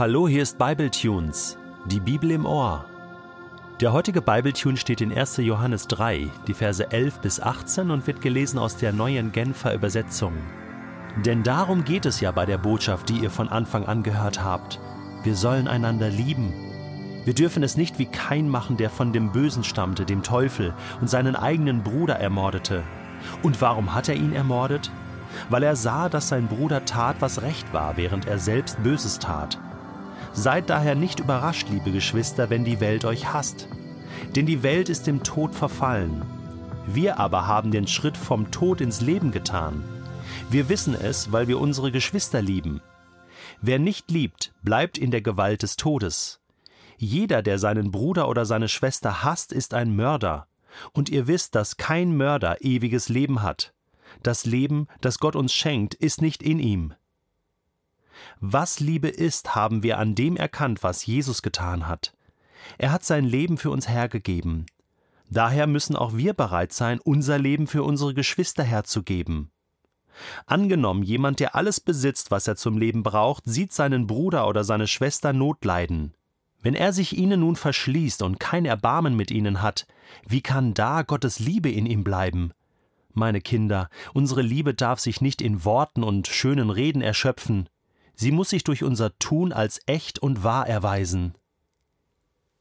Hallo, hier ist Bibletunes, die Bibel im Ohr. Der heutige Bibletune steht in 1. Johannes 3, die Verse 11 bis 18 und wird gelesen aus der neuen Genfer Übersetzung. Denn darum geht es ja bei der Botschaft, die ihr von Anfang an gehört habt. Wir sollen einander lieben. Wir dürfen es nicht wie Kain machen, der von dem Bösen stammte, dem Teufel, und seinen eigenen Bruder ermordete. Und warum hat er ihn ermordet? Weil er sah, dass sein Bruder tat, was recht war, während er selbst Böses tat. Seid daher nicht überrascht, liebe Geschwister, wenn die Welt euch hasst. Denn die Welt ist dem Tod verfallen. Wir aber haben den Schritt vom Tod ins Leben getan. Wir wissen es, weil wir unsere Geschwister lieben. Wer nicht liebt, bleibt in der Gewalt des Todes. Jeder, der seinen Bruder oder seine Schwester hasst, ist ein Mörder. Und ihr wisst, dass kein Mörder ewiges Leben hat. Das Leben, das Gott uns schenkt, ist nicht in ihm. Was Liebe ist, haben wir an dem erkannt, was Jesus getan hat. Er hat sein Leben für uns hergegeben. Daher müssen auch wir bereit sein, unser Leben für unsere Geschwister herzugeben. Angenommen, jemand, der alles besitzt, was er zum Leben braucht, sieht seinen Bruder oder seine Schwester Not leiden. Wenn er sich ihnen nun verschließt und kein Erbarmen mit ihnen hat, wie kann da Gottes Liebe in ihm bleiben? Meine Kinder, unsere Liebe darf sich nicht in Worten und schönen Reden erschöpfen. Sie muss sich durch unser Tun als echt und wahr erweisen.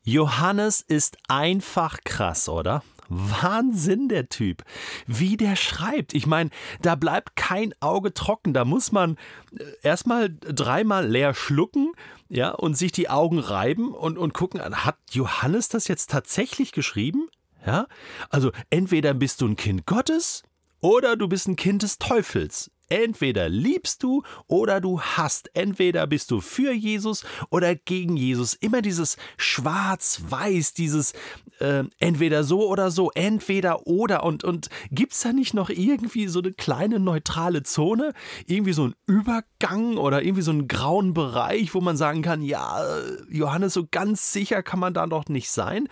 Johannes ist einfach krass, oder? Wahnsinn, der Typ. Wie der schreibt. Ich meine, da bleibt kein Auge trocken. Da muss man äh, erstmal dreimal leer schlucken, ja, und sich die Augen reiben und, und gucken, hat Johannes das jetzt tatsächlich geschrieben? Ja? Also entweder bist du ein Kind Gottes oder du bist ein Kind des Teufels. Entweder liebst du oder du hast. Entweder bist du für Jesus oder gegen Jesus. Immer dieses Schwarz-Weiß, dieses äh, entweder so oder so, entweder oder. Und, und gibt es da nicht noch irgendwie so eine kleine neutrale Zone? Irgendwie so ein Übergang oder irgendwie so einen grauen Bereich, wo man sagen kann, ja, Johannes, so ganz sicher kann man da doch nicht sein?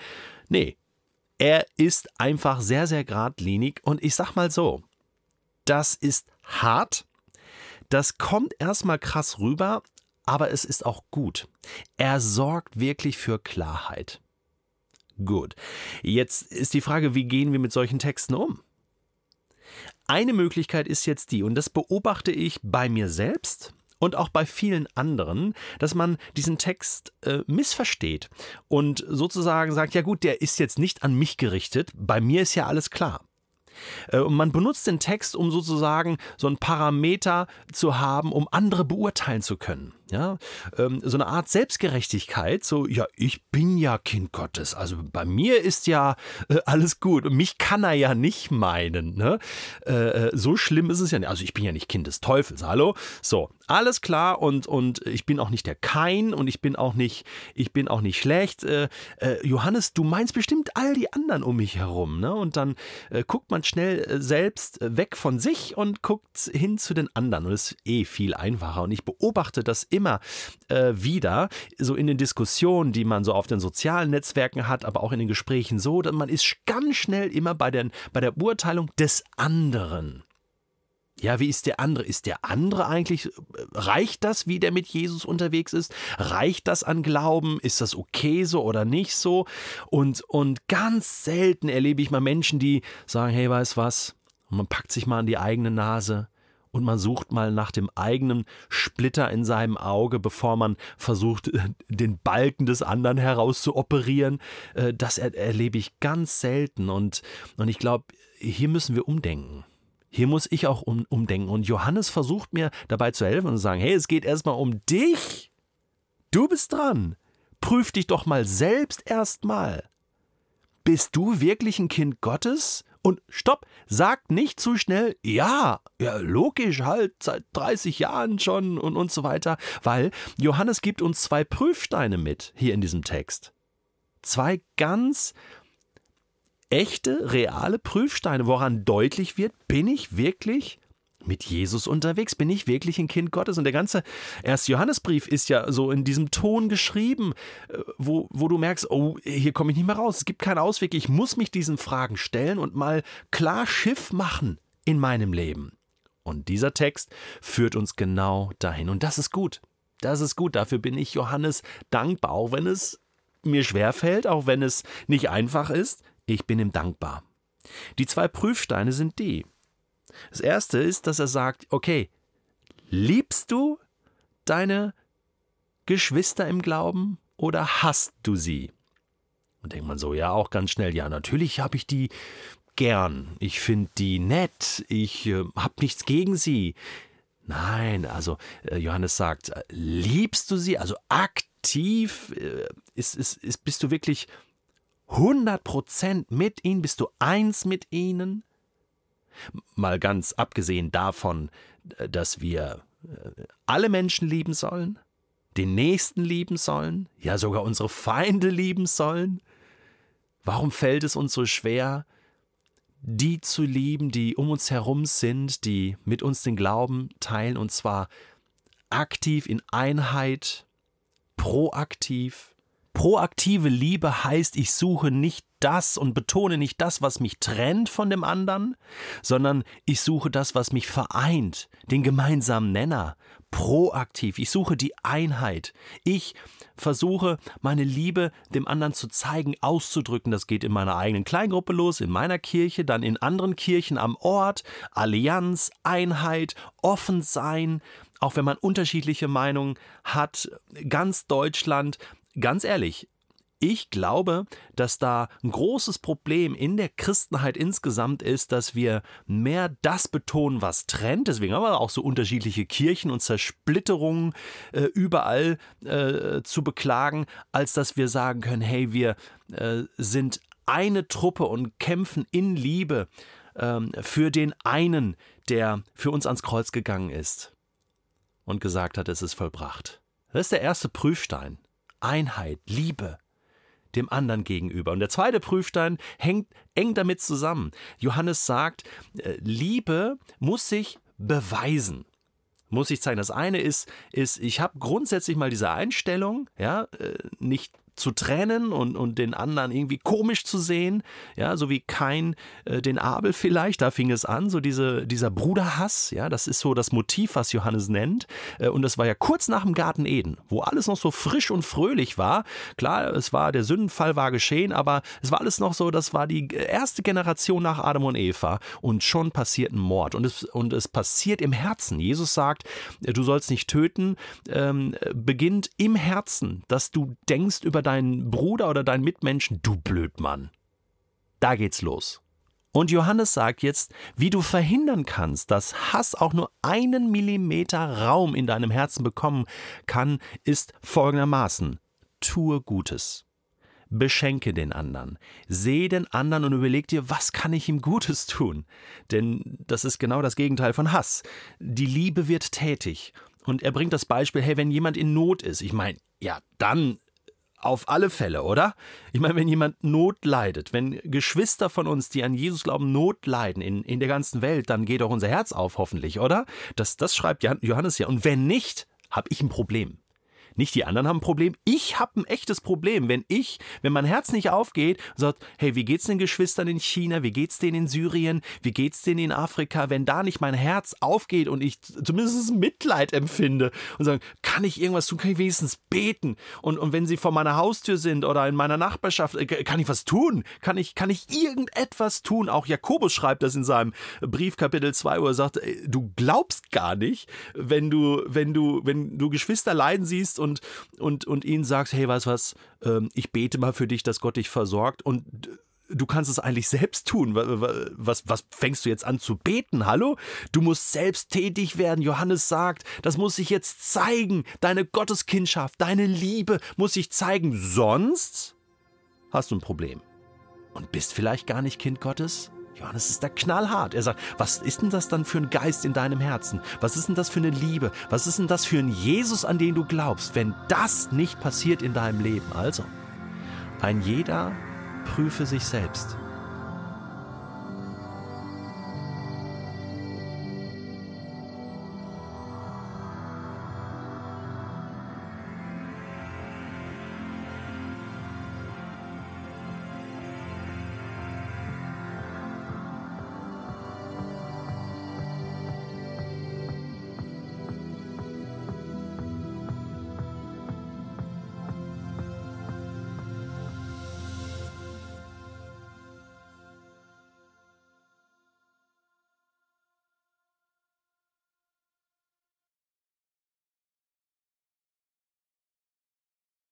Nee. Er ist einfach sehr, sehr geradlinig und ich sag mal so, das ist hart. Das kommt erstmal krass rüber, aber es ist auch gut. Er sorgt wirklich für Klarheit. Gut. Jetzt ist die Frage, wie gehen wir mit solchen Texten um? Eine Möglichkeit ist jetzt die, und das beobachte ich bei mir selbst und auch bei vielen anderen, dass man diesen Text äh, missversteht und sozusagen sagt, ja gut, der ist jetzt nicht an mich gerichtet, bei mir ist ja alles klar. Äh, und man benutzt den Text, um sozusagen so ein Parameter zu haben, um andere beurteilen zu können. Ja, ähm, so eine Art Selbstgerechtigkeit, so, ja, ich bin ja Kind Gottes, also bei mir ist ja äh, alles gut und mich kann er ja nicht meinen, ne? Äh, so schlimm ist es ja nicht, also ich bin ja nicht Kind des Teufels, hallo? So, alles klar und, und ich bin auch nicht der Kein und ich bin auch nicht, ich bin auch nicht schlecht. Äh, Johannes, du meinst bestimmt all die anderen um mich herum, ne? Und dann guckt man schnell selbst weg von sich und guckt hin zu den anderen und es ist eh viel einfacher und ich beobachte das immer immer äh, wieder, so in den Diskussionen, die man so auf den sozialen Netzwerken hat, aber auch in den Gesprächen so, dass man ist ganz schnell immer bei, den, bei der Beurteilung des anderen. Ja, wie ist der andere? Ist der andere eigentlich, reicht das, wie der mit Jesus unterwegs ist? Reicht das an Glauben? Ist das okay so oder nicht so? Und, und ganz selten erlebe ich mal Menschen, die sagen, hey, weißt was? Und man packt sich mal an die eigene Nase und man sucht mal nach dem eigenen Splitter in seinem Auge, bevor man versucht, den Balken des anderen herauszuoperieren. Äh, das erlebe ich ganz selten und, und ich glaube, hier müssen wir umdenken. Hier muss ich auch um, umdenken. Und Johannes versucht mir dabei zu helfen und zu sagen: Hey, es geht erstmal um dich. Du bist dran. Prüf dich doch mal selbst erstmal. Bist du wirklich ein Kind Gottes? Und stopp, sagt nicht zu schnell, ja, ja, logisch, halt, seit 30 Jahren schon und, und so weiter, weil Johannes gibt uns zwei Prüfsteine mit hier in diesem Text. Zwei ganz echte, reale Prüfsteine, woran deutlich wird, bin ich wirklich mit Jesus unterwegs? Bin ich wirklich ein Kind Gottes? Und der ganze erste Johannesbrief ist ja so in diesem Ton geschrieben, äh, wo, wo du merkst, oh, hier komme ich nicht mehr raus. Es gibt keinen Ausweg. Ich muss mich diesen Fragen stellen und mal klar Schiff machen in meinem Leben. Und dieser Text führt uns genau dahin. Und das ist gut. Das ist gut, dafür bin ich Johannes dankbar, auch wenn es mir schwerfällt, auch wenn es nicht einfach ist. Ich bin ihm dankbar. Die zwei Prüfsteine sind die. Das erste ist, dass er sagt, okay, liebst du deine Geschwister im Glauben oder hasst du sie? Und denkt man so, ja, auch ganz schnell, ja, natürlich habe ich die gern. Ich finde die nett. Ich äh, habe nichts gegen sie. Nein, also äh, Johannes sagt, äh, liebst du sie? Also aktiv äh, ist, ist, ist, bist du wirklich 100% mit ihnen? Bist du eins mit ihnen? Mal ganz abgesehen davon, dass wir äh, alle Menschen lieben sollen, den Nächsten lieben sollen, ja sogar unsere Feinde lieben sollen. Warum fällt es uns so schwer, die zu lieben, die um uns herum sind, die mit uns den Glauben teilen, und zwar aktiv in Einheit, proaktiv. Proaktive Liebe heißt, ich suche nicht das und betone nicht das, was mich trennt von dem anderen, sondern ich suche das, was mich vereint, den gemeinsamen Nenner, proaktiv. Ich suche die Einheit. Ich versuche, meine Liebe dem anderen zu zeigen, auszudrücken. Das geht in meiner eigenen Kleingruppe los, in meiner Kirche, dann in anderen Kirchen am Ort. Allianz, Einheit, offen sein, auch wenn man unterschiedliche Meinungen hat. Ganz Deutschland, ganz ehrlich, ich glaube, dass da ein großes Problem in der Christenheit insgesamt ist, dass wir mehr das betonen, was trennt. Deswegen haben wir auch so unterschiedliche Kirchen und Zersplitterungen äh, überall äh, zu beklagen, als dass wir sagen können, hey, wir äh, sind eine Truppe und kämpfen in Liebe ähm, für den einen, der für uns ans Kreuz gegangen ist und gesagt hat, es ist vollbracht. Das ist der erste Prüfstein. Einheit, Liebe dem anderen gegenüber. Und der zweite Prüfstein hängt eng damit zusammen. Johannes sagt, äh, Liebe muss sich beweisen. Muss ich zeigen. Das eine ist, ist ich habe grundsätzlich mal diese Einstellung, ja, äh, nicht zu trennen und, und den anderen irgendwie komisch zu sehen, ja, so wie Kain äh, den Abel vielleicht, da fing es an, so diese, dieser Bruderhass, ja, das ist so das Motiv, was Johannes nennt. Äh, und das war ja kurz nach dem Garten Eden, wo alles noch so frisch und fröhlich war. Klar, es war, der Sündenfall war geschehen, aber es war alles noch so, das war die erste Generation nach Adam und Eva und schon passiert ein Mord und es, und es passiert im Herzen. Jesus sagt, du sollst nicht töten, ähm, beginnt im Herzen, dass du denkst über deinen Bruder oder deinen Mitmenschen, du Blödmann. Da geht's los. Und Johannes sagt jetzt, wie du verhindern kannst, dass Hass auch nur einen Millimeter Raum in deinem Herzen bekommen kann, ist folgendermaßen. Tue Gutes. Beschenke den anderen. Sehe den anderen und überleg dir, was kann ich ihm Gutes tun? Denn das ist genau das Gegenteil von Hass. Die Liebe wird tätig. Und er bringt das Beispiel, hey, wenn jemand in Not ist, ich meine, ja, dann auf alle Fälle, oder? Ich meine, wenn jemand Not leidet, wenn Geschwister von uns, die an Jesus glauben, Not leiden in, in der ganzen Welt, dann geht doch unser Herz auf, hoffentlich, oder? Das, das schreibt Johannes ja. Und wenn nicht, habe ich ein Problem. Nicht die anderen haben ein Problem, ich habe ein echtes Problem. Wenn ich, wenn mein Herz nicht aufgeht und sagt, hey, wie geht's den Geschwistern in China, wie geht's denen in Syrien, wie geht's denen in Afrika, wenn da nicht mein Herz aufgeht und ich zumindest Mitleid empfinde und sagen, kann ich irgendwas tun, kann ich wenigstens beten und, und wenn sie vor meiner Haustür sind oder in meiner Nachbarschaft, äh, kann ich was tun? Kann ich, kann ich irgendetwas tun? Auch Jakobus schreibt das in seinem Brief Kapitel 2, wo er sagt, du glaubst gar nicht, wenn du, wenn du, wenn du Geschwister leiden siehst und und, und, und ihnen sagst, hey, weißt was, ähm, ich bete mal für dich, dass Gott dich versorgt und du kannst es eigentlich selbst tun. Was, was fängst du jetzt an zu beten? Hallo? Du musst selbst tätig werden. Johannes sagt, das muss sich jetzt zeigen. Deine Gotteskindschaft, deine Liebe muss sich zeigen. Sonst hast du ein Problem. Und bist vielleicht gar nicht Kind Gottes? Johannes ist da knallhart. Er sagt, was ist denn das dann für ein Geist in deinem Herzen? Was ist denn das für eine Liebe? Was ist denn das für ein Jesus, an den du glaubst, wenn das nicht passiert in deinem Leben? Also, ein jeder prüfe sich selbst.